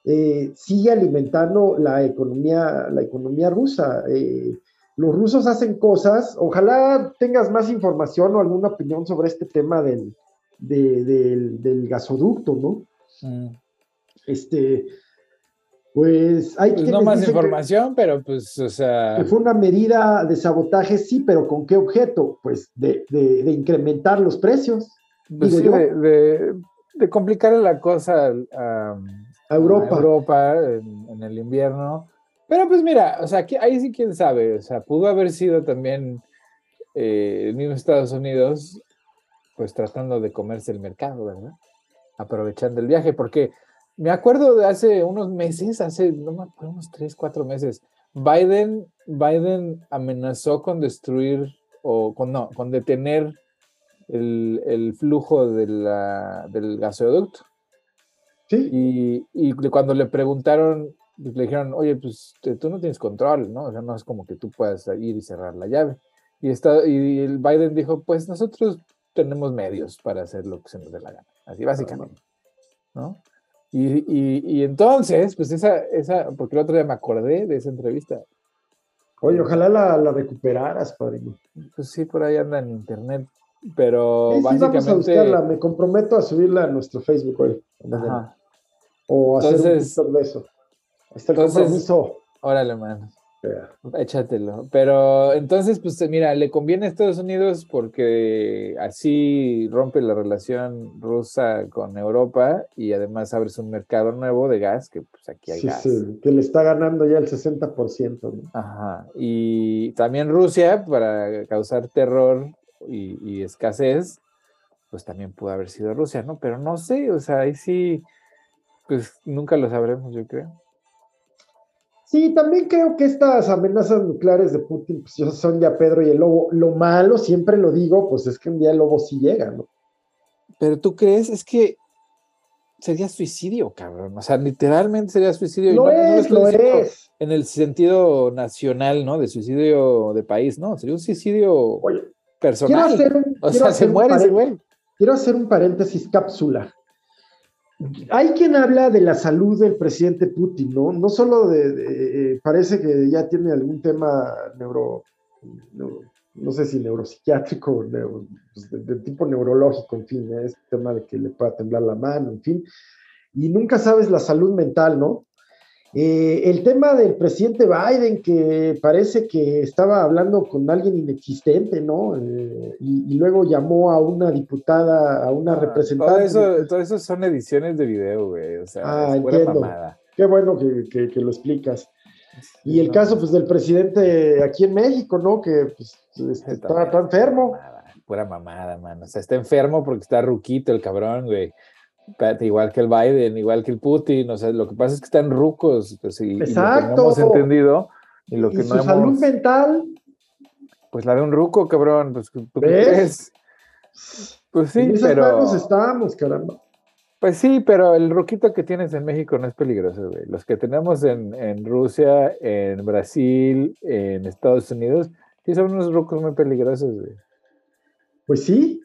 eh, sigue alimentando la economía, la economía rusa. Eh, los rusos hacen cosas, ojalá tengas más información o alguna opinión sobre este tema del, del, gasoducto, ¿no? Mm. Este, pues hay pues no más información, pero pues, o sea. Que fue una medida de sabotaje, sí, pero ¿con qué objeto? Pues de, incrementar los precios. Pues sí, de, complicar la cosa a, Europa, Europa en, el invierno. Pero pues mira, o sea, ahí sí quién sabe, o sea, pudo haber sido también eh, el mismo Estados Unidos, pues tratando de comerse el mercado, ¿verdad? Aprovechando el viaje, porque me acuerdo de hace unos meses, hace, no me acuerdo, unos tres, cuatro meses, Biden, Biden amenazó con destruir o con, no, con detener el, el flujo de la, del gasoducto. Sí. Y, y cuando le preguntaron pues, le dijeron, oye, pues tú no tienes control, ¿no? O sea, no es como que tú puedas ir y cerrar la llave. Y, está, y el Biden dijo, pues nosotros tenemos medios para hacer lo que se nos dé la gana. Así básicamente, ¿no? Y, y, entonces, pues esa, esa, porque el otro día me acordé de esa entrevista. Oye, ojalá la, la recuperaras, padrino. Pues sí, por ahí anda en internet, pero sí, básicamente... vamos a buscarla, me comprometo a subirla a nuestro Facebook hoy. O hacer entonces, un de eso. Está el entonces, Órale, man. Échatelo. Pero entonces, pues mira, le conviene a Estados Unidos porque así rompe la relación rusa con Europa y además abres un mercado nuevo de gas, que pues aquí hay gas. Sí, que le está ganando ya el 60%. ¿no? Ajá. Y también Rusia, para causar terror y, y escasez, pues también pudo haber sido Rusia, ¿no? Pero no sé, o sea, ahí sí, pues nunca lo sabremos, yo creo. Sí, también creo que estas amenazas nucleares de Putin pues, son ya Pedro y el lobo. Lo malo, siempre lo digo, pues es que un día el lobo sí llega, ¿no? Pero tú crees, es que sería suicidio, cabrón. O sea, literalmente sería suicidio. Lo es, lo es. En el sentido nacional, ¿no? De suicidio de país, ¿no? Sería un suicidio personal. Quiero hacer un, o sea, se muere ese güey. Quiero hacer un paréntesis cápsula. Hay quien habla de la salud del presidente Putin, ¿no? No solo de, eh, parece que ya tiene algún tema neuro, no sé si neuropsiquiátrico, pues, de, tipo neurológico, en fin, es tema de que le pueda temblar la mano, en fin, y nunca sabes la salud mental, ¿no? Eh, el tema del presidente Biden, que parece que estaba hablando con alguien inexistente, ¿no? Eh, y, luego llamó a una diputada, a una ah, representante. Todo eso, son ediciones de video, güey. O sea, ah, mamada. Qué bueno que, lo explicas. Y el caso, pues, del presidente aquí en México, ¿no? Que pues, este, está, está, enfermo. pura mamada, mano. O sea, está enfermo porque está ruquito el cabrón, güey igual que el Biden, igual que el Putin, o sea, lo que pasa es que están rucos, pues, y, Exacto. lo que no hemos entendido y lo que su salud mental. Pues la de un ruco, cabrón, pues ¿ves? Pues sí, pero. estamos, caramba. Pues sí, pero el ruquito que tienes en México no es peligroso, güey. Los que tenemos en, en Rusia, en Brasil, en Estados Unidos, sí son unos rucos muy peligrosos, güey. Pues sí.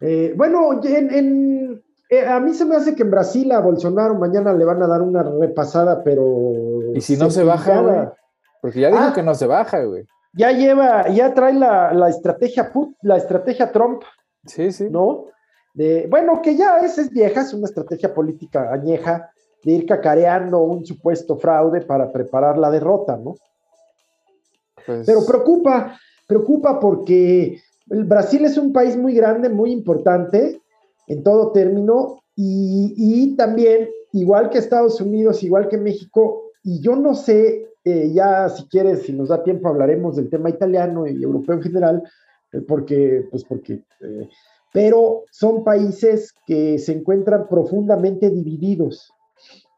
Eh, bueno, en, eh, a mí se me hace que en Brasil a Bolsonaro mañana le van a dar una repasada, pero. ¿Y si no se baja, Porque ya dijo ah. que no se baja, güey. Ya lleva, ya trae la, estrategia Put, la estrategia Trump. Sí, sí. ¿No? De, bueno, que ya es, es vieja, es una estrategia política añeja de ir cacareando un supuesto fraude para preparar la derrota, ¿no? Pues pero preocupa, preocupa porque el Brasil es un país muy grande, muy importante, en todo término y, también igual que Estados Unidos, igual que México, y yo no sé, eh, ya si quieres, si nos da tiempo, hablaremos del tema italiano y europeo en general, eh, porque, pues porque, eh, pero son países que se encuentran profundamente divididos.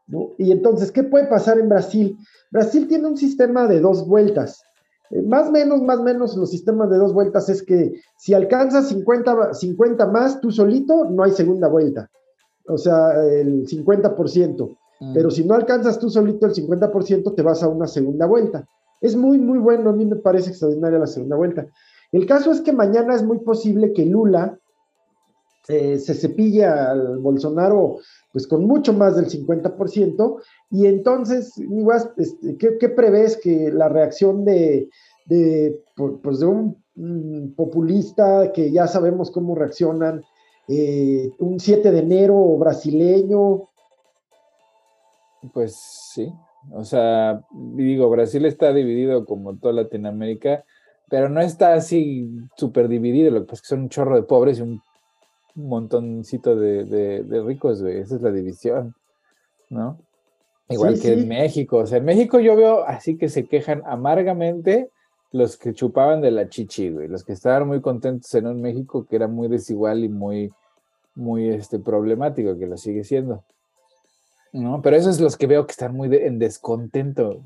¿no? Y entonces, ¿qué puede pasar en Brasil? Brasil tiene un sistema de dos vueltas. Más o menos, más o menos, los sistemas de dos vueltas es que si alcanzas 50, 50 más tú solito, no hay segunda vuelta o sea, el 50%. Mm. Pero si no alcanzas tú solito el 50%, te vas a una segunda vuelta. Es muy, muy bueno, a mí me parece extraordinaria la segunda vuelta. El caso es que mañana es muy posible que Lula eh, se cepille al Bolsonaro pues con mucho más del 50%, y entonces, este, ¿qué, prevés que la reacción de, pues de un mm, populista que ya sabemos cómo reaccionan, eh, un 7 de enero brasileño. Pues sí, o sea, digo, Brasil está dividido como toda Latinoamérica, pero no está así súper dividido, lo que que son un chorro de pobres y un montoncito de, ricos, güey, esa es la división, ¿no? Igual que en México, o sea, en México yo veo así que se quejan amargamente los que chupaban de la chichi, güey, los que estaban muy contentos en un México que era muy desigual y muy, muy este, problemático, que lo sigue siendo. ¿no? Pero esos es los que veo que están muy en descontento,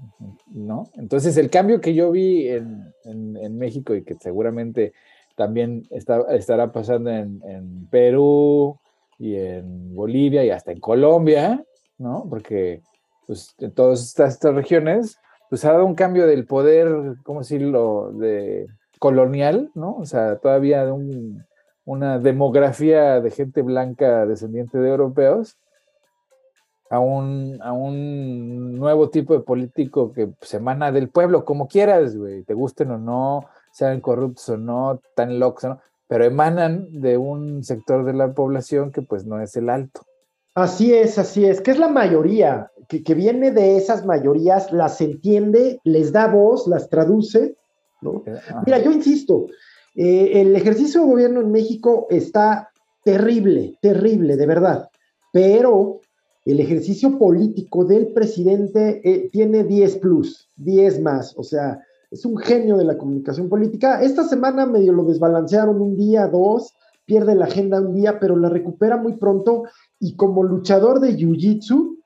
¿no? Entonces, el cambio que yo vi en, en, México y que seguramente también está, estará pasando en, en, Perú y en Bolivia y hasta en Colombia, ¿no? Porque pues, en todas estas, estas regiones pues ha dado un cambio del poder, ¿cómo decirlo?, de colonial, ¿no? O sea, todavía de un, una demografía de gente blanca descendiente de europeos a un, a un nuevo tipo de político que se emana del pueblo, como quieras, güey, te gusten o no, sean corruptos o no, tan locos o no, pero emanan de un sector de la población que pues no es el alto. Así es, así es, que es la mayoría, que, viene de esas mayorías, las entiende, les da voz, las traduce, ¿no? Eh, Mira, yo insisto, eh, el ejercicio de gobierno en México está terrible, terrible, de verdad, pero el ejercicio político del presidente eh, tiene 10 plus, 10 más, o sea, es un genio de la comunicación política. Esta semana medio lo desbalancearon un día, dos, pierde la agenda un día, pero la recupera muy pronto y como luchador de Jiu-Jitsu,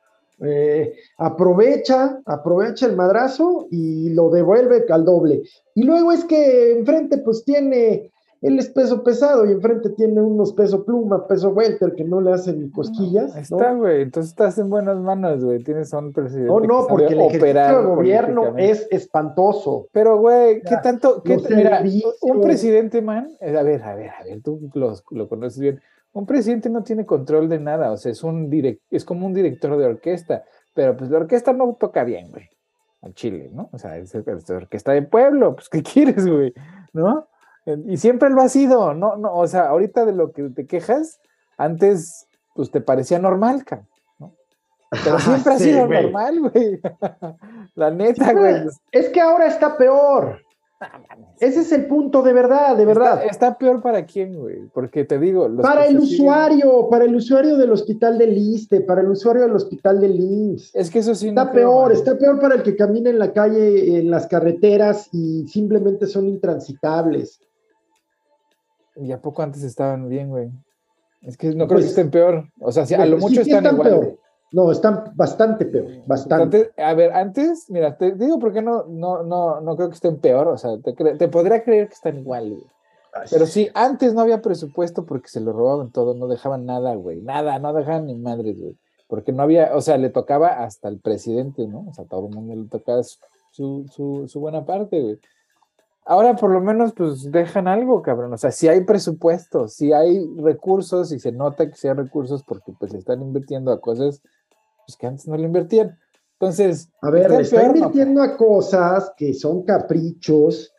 eh, aprovecha, aprovecha el madrazo y lo devuelve al doble. Y luego es que enfrente pues tiene, él es peso pesado y enfrente tiene unos peso pluma, peso welter que no le hacen ni cosquillas. está, güey, entonces estás en buenas manos, güey, tienes a un presidente. No, no, porque el gobierno es espantoso. Pero, güey, ¿qué tanto? Qué, mira, un presidente, man, a ver, a ver, a ver, tú lo conoces bien un presidente no tiene control de nada, o sea, es un es como un director de orquesta, pero pues la orquesta no toca bien, güey, al Chile, ¿no? O sea, es, orquesta de pueblo, pues ¿qué quieres, güey? ¿No? Y siempre lo ha sido, no, no, o sea, ahorita de lo que te quejas, antes, pues te parecía normal, cara, ¿no? Pero siempre ha sido normal, güey. la neta, güey. Es que ahora está peor. Ese es el punto de verdad, de verdad. Está, peor para quién, güey, porque te digo. para el usuario, para el usuario del hospital de Liste, para el usuario del hospital de Lins. Es que eso sí. Está peor, está peor para el que camina en la calle, en las carreteras y simplemente son intransitables. ¿Y a poco antes estaban bien, güey? Es que no creo que pues, estén peor. O sea, a lo mucho están, igual. Peor. No, están bastante peor, bastante. a ver, antes, mira, te digo por qué no, no, no, no creo que estén peor, o sea, te, te podría creer que están igual, güey. Pero sí, antes no había presupuesto porque se lo robaban todo, no dejaban nada, güey, nada, no dejaban ni madres, güey. Porque no había, o sea, le tocaba hasta el presidente, ¿no? O sea, todo el mundo le tocaba su, su, su buena parte, güey. Ahora por lo menos pues dejan algo, cabrón. O sea, si hay presupuesto, si hay recursos y se nota que sí hay recursos porque pues están invirtiendo a cosas pues que antes no le invertían. Entonces, a ver, le está invirtiendo a cosas que son caprichos,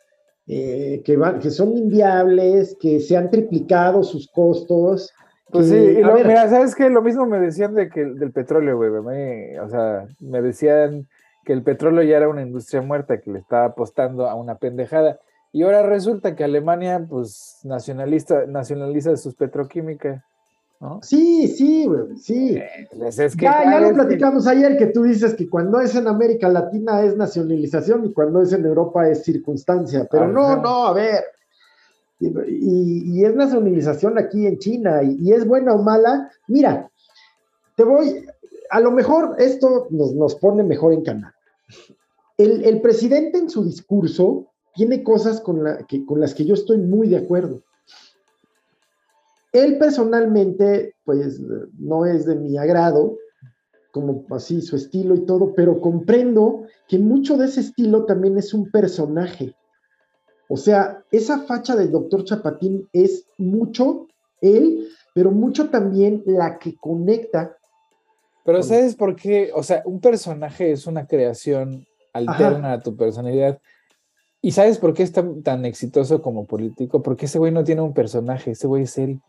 eh, que, van, que son inviables, que se han triplicado sus costos. Pues sí, y mira, ¿sabes qué? Lo mismo me decían de que, del petróleo, güey. o sea, me decían que el petróleo ya era una industria muerta, que le estaba apostando a una pendejada. Y ahora resulta que Alemania, pues, nacionalista, nacionaliza sus petroquímicas. Sí, sí, güey, sí. Eh, pues es que, ya, lo platicamos ayer, que tú dices que cuando es en América Latina es nacionalización y cuando es en Europa es circunstancia, pero no, no, a ver. Y, es nacionalización aquí en China, y, es buena o mala. Mira, te voy, a lo mejor esto nos, pone mejor en canal. El, presidente en su discurso tiene cosas con, con las que yo estoy muy de acuerdo. Él personalmente, pues no es de mi agrado, como así su estilo y todo, pero comprendo que mucho de ese estilo también es un personaje. O sea, esa facha del doctor Chapatín es mucho él, pero mucho también la que conecta. Pero ¿sabes por qué? O sea, un personaje es una creación alterna a tu personalidad. ¿Y sabes por qué es tan, tan, exitoso como político? Porque ese güey no tiene un personaje, ese güey es él.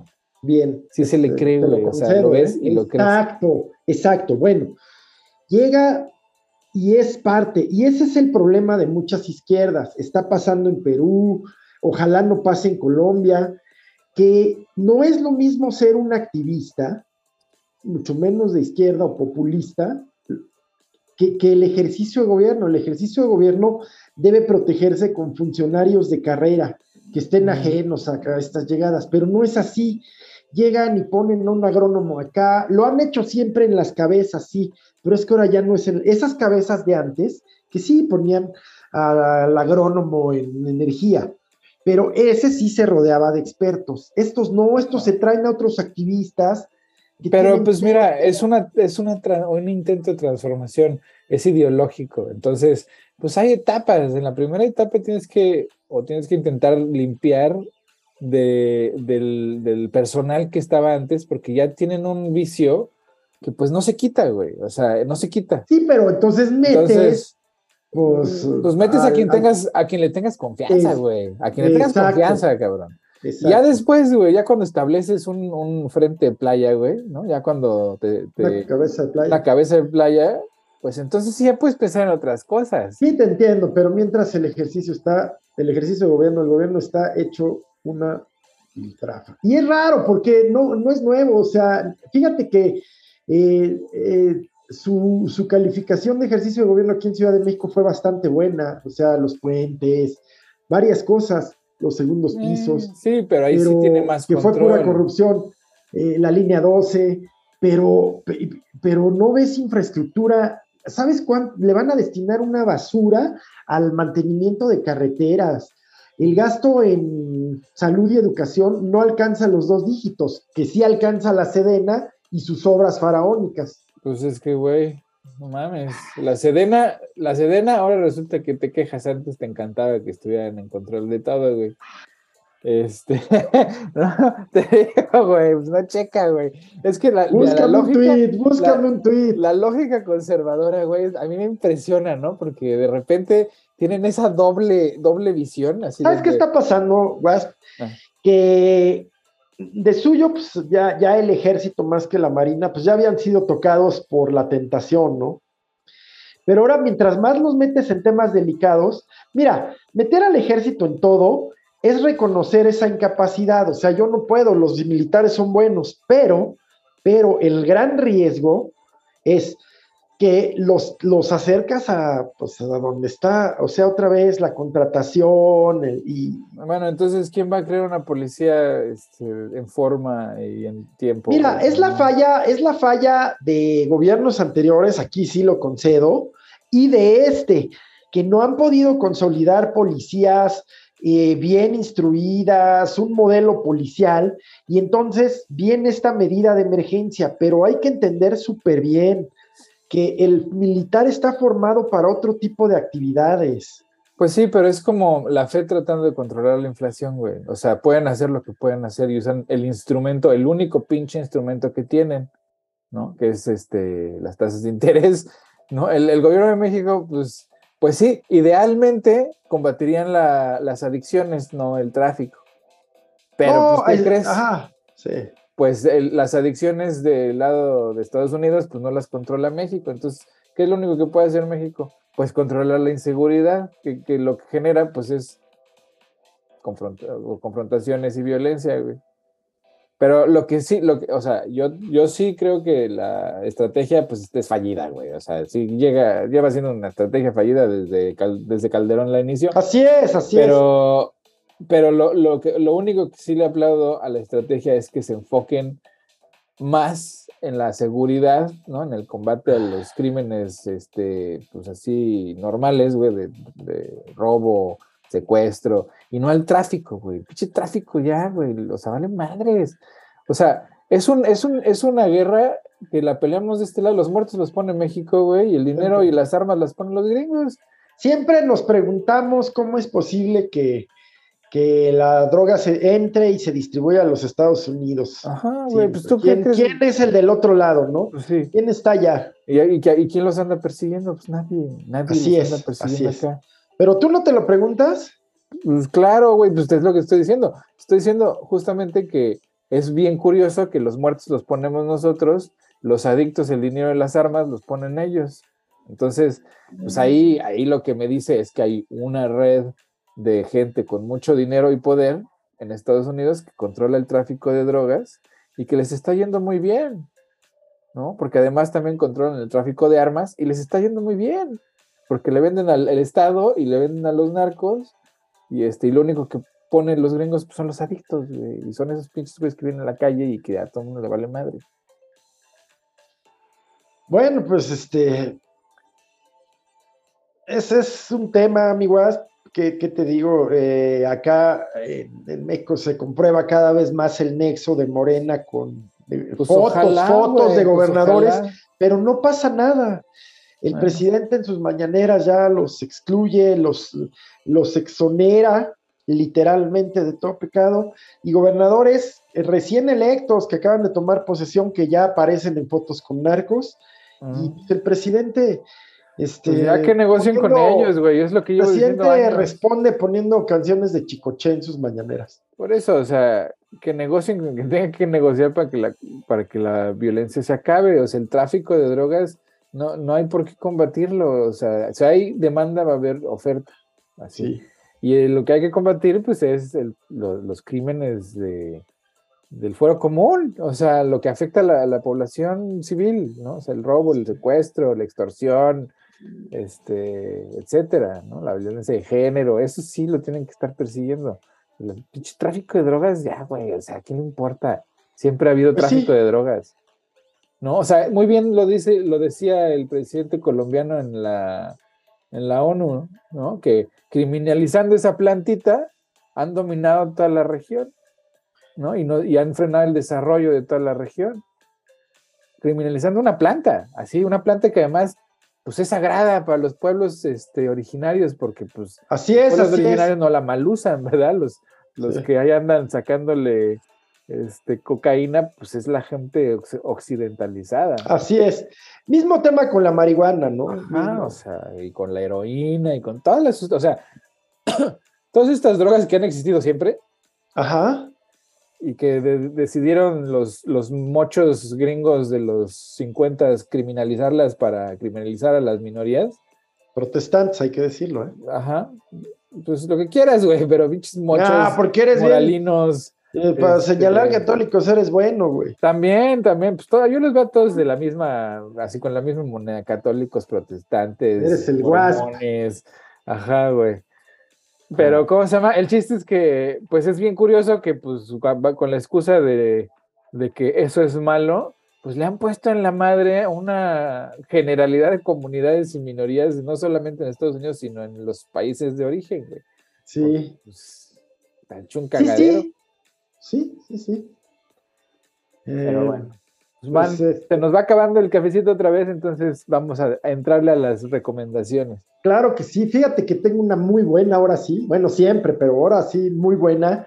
Bien. Sí se le cree, güey. O sea, lo ves y lo crees. Exacto, exacto. Bueno, llega y es parte, y ese es el problema de muchas izquierdas. Está pasando en Perú, ojalá no pase en Colombia, que no es lo mismo ser un activista, mucho menos de izquierda o populista, que, que, el ejercicio de gobierno. El ejercicio de gobierno debe protegerse con funcionarios de carrera que estén ajenos a estas llegadas, pero no es así llegan y ponen un agrónomo acá, lo han hecho siempre en las cabezas, sí, pero es que ahora ya no es en esas cabezas de antes, que sí ponían al agrónomo en energía, pero ese sí se rodeaba de expertos. Estos no, estos se traen a otros activistas. Pero pues mira, es una, es una un intento de transformación, es ideológico. Entonces, pues hay etapas. En la primera etapa tienes que, o tienes que intentar limpiar de, del, personal que estaba antes, porque ya tienen un vicio que pues no se quita, güey. O sea, no se quita. Sí, pero entonces metes. pues, pues metes a quien tengas, a quien le tengas confianza, güey. A quien le tengas confianza, cabrón. Ya después, güey, ya cuando estableces un, un, frente de playa, güey, ¿no? Ya cuando te, La cabeza de playa. La cabeza de playa, pues entonces sí ya puedes pensar en otras cosas. Sí, te entiendo, pero mientras el ejercicio está, el ejercicio de gobierno, el gobierno está hecho una Y es raro porque no, no es nuevo, o sea, fíjate que eh, eh, su, calificación de ejercicio de gobierno aquí en Ciudad de México fue bastante buena, o sea, los puentes, varias cosas, los segundos mm, pisos. sí, pero ahí sí tiene más Que fue pura corrupción, eh, la línea 12, pero, pero no ves infraestructura. ¿Sabes cuánto? Le van a destinar una basura al mantenimiento de carreteras, el gasto en salud y educación no alcanza los dos dígitos, que sí alcanza la Sedena y sus obras faraónicas. Pues es que, güey, no mames. La Sedena, la Sedena ahora resulta que te quejas, antes te encantaba que estuvieran en control de todo, güey. Este, no, te digo, güey, pues no checa, güey. Es que la, búscame la lógica. Un tweet, búscame un tweet. La lógica conservadora, güey, a mí me impresiona, ¿no? Porque de repente tienen esa doble, doble visión. Así ¿Sabes qué está pasando, Wasp? Ah. Que de suyo, pues ya, ya el ejército más que la marina, pues ya habían sido tocados por la tentación, ¿no? Pero ahora, mientras más los metes en temas delicados, mira, meter al ejército en todo es reconocer esa incapacidad. O sea, yo no puedo, los militares son buenos, pero, pero el gran riesgo es que los, los acercas a, pues, a donde está, o sea, otra vez la contratación y... Bueno, entonces, ¿quién va a crear una policía este, en forma y en tiempo? Mira, es la falla, es la falla de gobiernos anteriores, aquí sí lo concedo, y de este, que no han podido consolidar policías eh, bien instruidas, un modelo policial, y entonces viene esta medida de emergencia, pero hay que entender súper bien que el militar está formado para otro tipo de actividades. Pues sí, pero es como la fe tratando de controlar la inflación, güey. O sea, pueden hacer lo que pueden hacer y usan el instrumento, el único pinche instrumento que tienen, ¿no? Que es este, las tasas de interés, ¿no? El, gobierno de México, pues, pues sí, idealmente combatirían las adicciones, no el tráfico. Pero, pues, ¿qué crees? Ajá, sí pues las adicciones del lado de Estados Unidos, pues no las controla México. Entonces, ¿qué es lo único que puede hacer México? Pues controlar la inseguridad, que, lo que genera, pues es confrontaciones y violencia, güey. Pero lo que sí, lo que, o sea, yo, yo sí creo que la estrategia pues es fallida, güey. O sea, sí llega, lleva siendo una estrategia fallida desde, desde Calderón la inicio. Así es, así pero, es. Pero lo, lo, que, lo único que sí le aplaudo a la estrategia es que se enfoquen más en la seguridad, ¿no? En el combate a los crímenes, este, pues así normales, güey, de, de robo, secuestro, y no al tráfico, güey. Pinche tráfico ya, güey. O sea, vale madres. O sea, es, un, es, un, es una guerra que la peleamos de este lado. Los muertos los pone México, güey, y el dinero y las armas las ponen los gringos. Siempre nos preguntamos cómo es posible que, que la droga se entre y se distribuya a los Estados Unidos. Ajá, güey, pues tú ¿Quién, ¿Quién, es el del otro lado, no? Pues sí. ¿Quién está allá? ¿Y, y, y quién los anda persiguiendo? Pues nadie, nadie así los es, anda persiguiendo así acá. Pero tú no te lo preguntas. Pues claro, güey, pues es lo que estoy diciendo. Estoy diciendo justamente que es bien curioso que los muertos los ponemos nosotros, los adictos, el dinero de las armas los ponen ellos. Entonces, pues ahí, ahí lo que me dice es que hay una red de gente con mucho dinero y poder en Estados Unidos que controla el tráfico de drogas y que les está yendo muy bien, ¿no? Porque además también controlan el tráfico de armas y les está yendo muy bien, porque le venden al, Estado y le venden a los narcos y, este, y lo único que ponen los gringos pues, son los adictos, y son esos pinches güeyes que vienen a la calle y que a todo el mundo le vale madre. Bueno, pues este. Ese es un tema, amiguas, que te digo, eh, acá en México se comprueba cada vez más el nexo de Morena con de, Pues fotos, ojalá, fotos de pues gobernadores, pero no pasa nada. El Bueno. presidente en sus mañaneras ya los excluye, los, los exonera literalmente de todo pecado, y gobernadores eh, recién electos que acaban de tomar posesión que ya aparecen en fotos con narcos, y Ujú. el presidente... Este, Pues ya que negocien con ellos, güey, es lo que yo presidente años. responde poniendo canciones de Chicoche en sus mañaneras. Por eso, o sea, que negocien, que tengan que negociar para que la, para que la violencia se acabe. O sea, el tráfico de drogas no, no hay por qué combatirlo. O sea, si hay demanda, va a haber oferta. Así. Sí. Y eh, lo que hay que combatir, pues, es el- lo- los crímenes de, del fuero común, o sea, lo que afecta a la, a la población civil, ¿no? O sea, el robo, el secuestro, la extorsión, este, etcétera, ¿no? La violencia de género, eso sí lo tienen que estar persiguiendo. El pinche tráfico de drogas, ya, güey, o sea, ¿a quién le importa? Siempre ha habido Pues sí. tráfico de drogas. ¿No? O sea, muy bien lo dice, lo decía el presidente colombiano en la, en la ONU, ¿no? Que criminalizando esa plantita han dominado toda la región, ¿no? Y, no, y han frenado el desarrollo de toda la región. Criminalizando una planta, así, una planta que además, pues es sagrada para los pueblos este, originarios, porque pues Así los es, pueblos así es. originarios no la malusan, ¿verdad? Los, los Sí. que ahí andan sacándole este, cocaína, pues es la gente occidentalizada. ¿no? Así es. Mismo tema con la marihuana, ¿no? Ajá, o sea, y con la heroína y con todas las, o sea, todas estas drogas que han existido siempre Ajá. Y que de- decidieron los, los mochos gringos de los 50 criminalizarlas para criminalizar a las minorías. Protestantes, hay que decirlo, ¿eh? Ajá. Pues lo que quieras, güey, pero pinches mochos ah, porque eres bien. moralinos. eh, para este- señalar católicos eres bueno, güey. También, también, pues yo los veo a todos de la misma, así con la misma moneda, católicos, protestantes, Eres el mormones, ajá, güey. Pero, ¿cómo se llama? El chiste es que, pues es bien curioso que, pues, con la excusa de, de que eso es malo, pues le han puesto en la madre una generalidad de comunidades y minorías, no solamente en Estados Unidos, sino en los países de origen, güey. Sí. Pues, Sí, cagadero. sí. Sí, sí, sí. Pero Eh, bueno. Pues, man, pues, se nos va acabando el cafecito otra vez, entonces vamos a, a entrarle a las recomendaciones. Claro que sí, fíjate que tengo una muy buena ahora sí, bueno, siempre, pero ahora sí muy buena,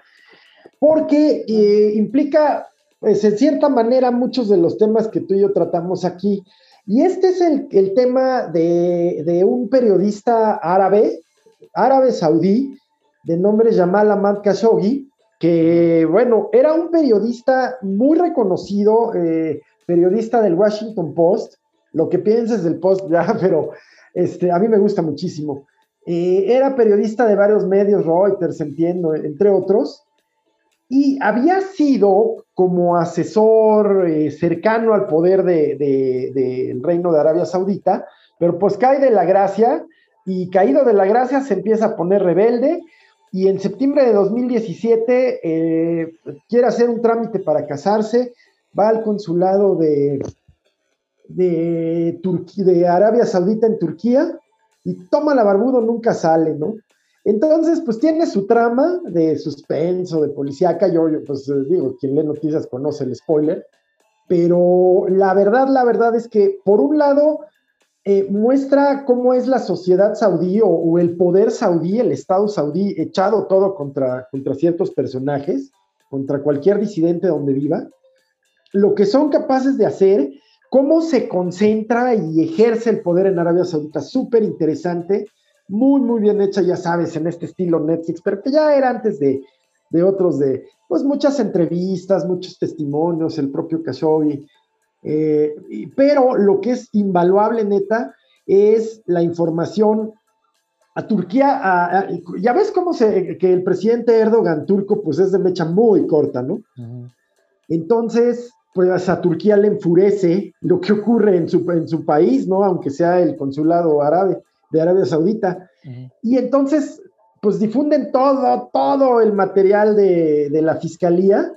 porque eh, implica, pues en cierta manera, muchos de los temas que tú y yo tratamos aquí. Y este es el, el tema de, de un periodista árabe, árabe saudí, de nombre Jamal Ahmad Khashoggi, que, bueno, era un periodista muy reconocido, eh, periodista del Washington Post, lo que pienses del Post ya, pero este, a mí me gusta muchísimo. Eh, era periodista de varios medios, Reuters, entiendo, entre otros. y había sido como asesor eh, cercano al poder del de, reino de Arabia Saudita, pero pues cae de la gracia y caído de la gracia se empieza a poner rebelde y en septiembre de 2017 eh, quiere hacer un trámite para casarse, va al consulado de, de, Arabia Saudita en Turquía y toma la barbudo, nunca sale, ¿no? Entonces, pues tiene su trama de suspenso, de policíaca, yo, yo pues digo, quien lee noticias conoce el spoiler, pero la verdad, la verdad es que por un lado eh, muestra cómo es la sociedad saudí o, el poder saudí, el Estado saudí, echado todo contra, contra ciertos personajes, contra cualquier disidente donde viva, lo que son capaces de hacer, cómo se concentra y ejerce el poder en Arabia Saudita, súper interesante, muy, muy bien hecha, ya sabes, en este estilo Netflix, pero que ya era antes de, de otros, de pues muchas entrevistas, muchos testimonios, el propio Khashoggi, eh, pero lo que es invaluable, neta, es la información a Turquía. ya ves cómo se, que el presidente Erdogan turco, pues es de mecha muy corta, ¿no? Entonces, pues a Turquía le enfurece lo que ocurre en su, en su país, ¿no? Aunque sea el consulado árabe de Arabia Saudita. Y entonces, pues difunden todo, todo el material de, de la fiscalía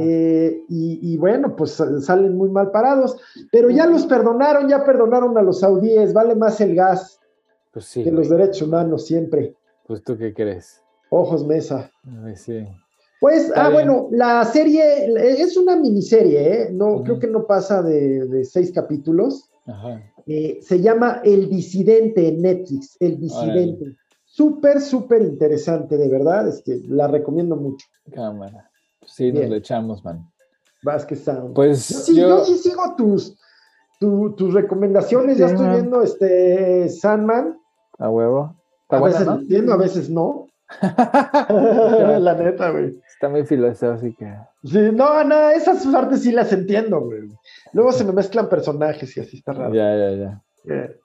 eh, y, bueno, pues salen muy mal parados, pero ya los perdonaron, ya perdonaron a los saudíes, vale más el gas pues que los derechos humanos siempre. Pues tú qué crees. Ojos Mesa. Pues, ah, bueno, la serie es una miniserie, ¿eh? No, creo que no pasa de, seis capítulos. Eh, se llama El Disidente en Netflix, El Disidente. Súper, súper interesante, de verdad. Es que la recomiendo mucho. Cámara. Sí, nos lo echamos, man. Vázquez Sound. Pues yo sí, sigo tus, tus recomendaciones. ya estoy viendo este Sandman. A huevo. a veces entiendo, a veces no. la neta, güey. Está muy filosófica. Sí, no, no, esas partes sí las entiendo, güey. Luego se me mezclan personajes y así está raro. Ya, ya, ya.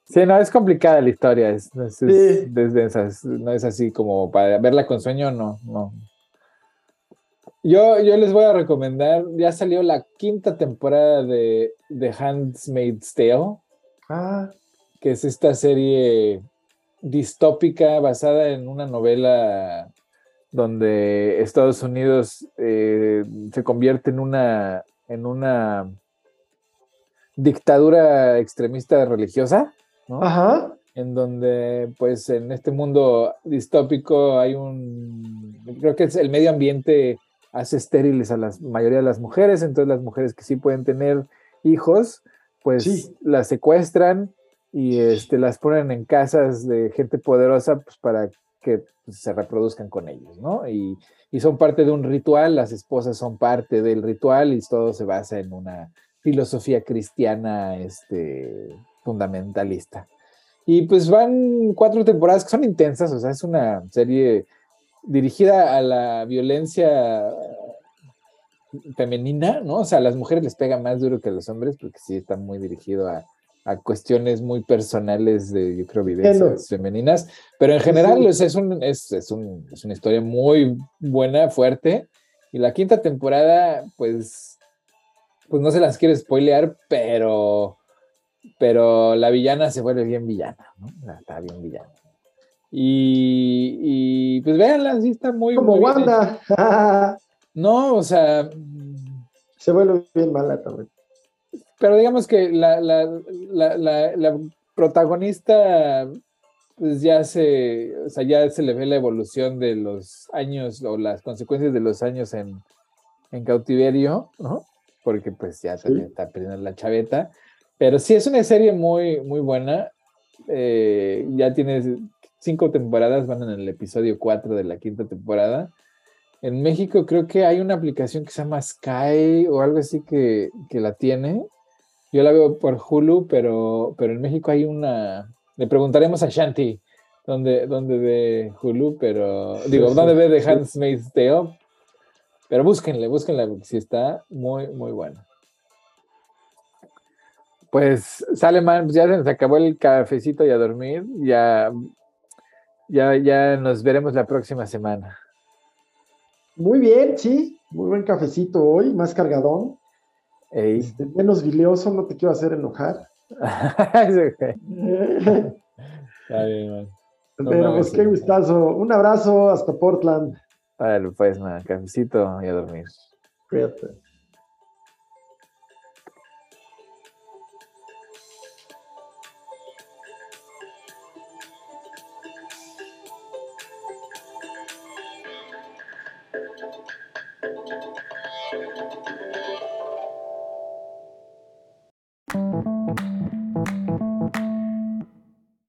Sí, no, es complicada la historia. Es, desde esas, no es así como para verla con sueño, no, no. Yo, yo les voy a recomendar, ya salió la quinta temporada de The Handmaid's Tale. Ah. Que es esta serie distópica basada en una novela donde Estados Unidos eh, se convierte en una, en una dictadura extremista religiosa, Ajá. En donde, pues, en este mundo distópico hay un, creo que es el medio ambiente hace estériles a la mayoría de las mujeres, entonces las mujeres que sí pueden tener hijos, pues las secuestran y este, las ponen en casas de gente poderosa pues, para que pues, se reproduzcan con ellos, ¿no? Y, son parte de un ritual, las esposas son parte del ritual y todo se basa en una filosofía cristiana este, fundamentalista. Y pues van cuatro temporadas que son intensas, o sea, es una serie dirigida a la violencia femenina, ¿no? O sea, a las mujeres les pega más duro que a los hombres porque sí está muy dirigido a, cuestiones muy personales de, yo creo, vivencias femeninas, pero en general es, es, un, es, es, un, es, una historia muy buena, fuerte, y la quinta temporada, pues, pues no se las quiere spoilear, pero, pero la villana se vuelve bien villana, ¿no? Está bien villana. Y, pues véanla, sí está muy. Como Wanda. no, o sea. Se vuelve bien mala también. Pero digamos que la, la, protagonista, pues ya se, o sea, ya se le ve la evolución de los años o las consecuencias de los años en, cautiverio, ¿no? Porque pues ya se está perdiendo la chaveta. Pero sí es una serie muy, muy buena. Eh, ya tienes cinco temporadas, van en el episodio 4 de la quinta temporada. En México creo que hay una aplicación que se llama Sky o algo así que, la tiene. Yo la veo por Hulu, pero, pero en México hay una... Le preguntaremos a Shanti dónde, dónde ve Hulu, pero... Digo, dónde ve The Handmaid's Tale. Pero búsquenle, búsquenla porque sí está muy, muy buena. Pues sale man, ya se nos acabó el cafecito y a dormir. Ya ya, ya nos veremos la próxima semana. Muy bien, sí, muy buen cafecito hoy, más cargadón. Este, menos vilioso, no te quiero hacer enojar. Está bien, man. Pero pues qué gustazo. Un abrazo hasta Portland. Vale, pues nada, cafecito y a dormir. Cuídate.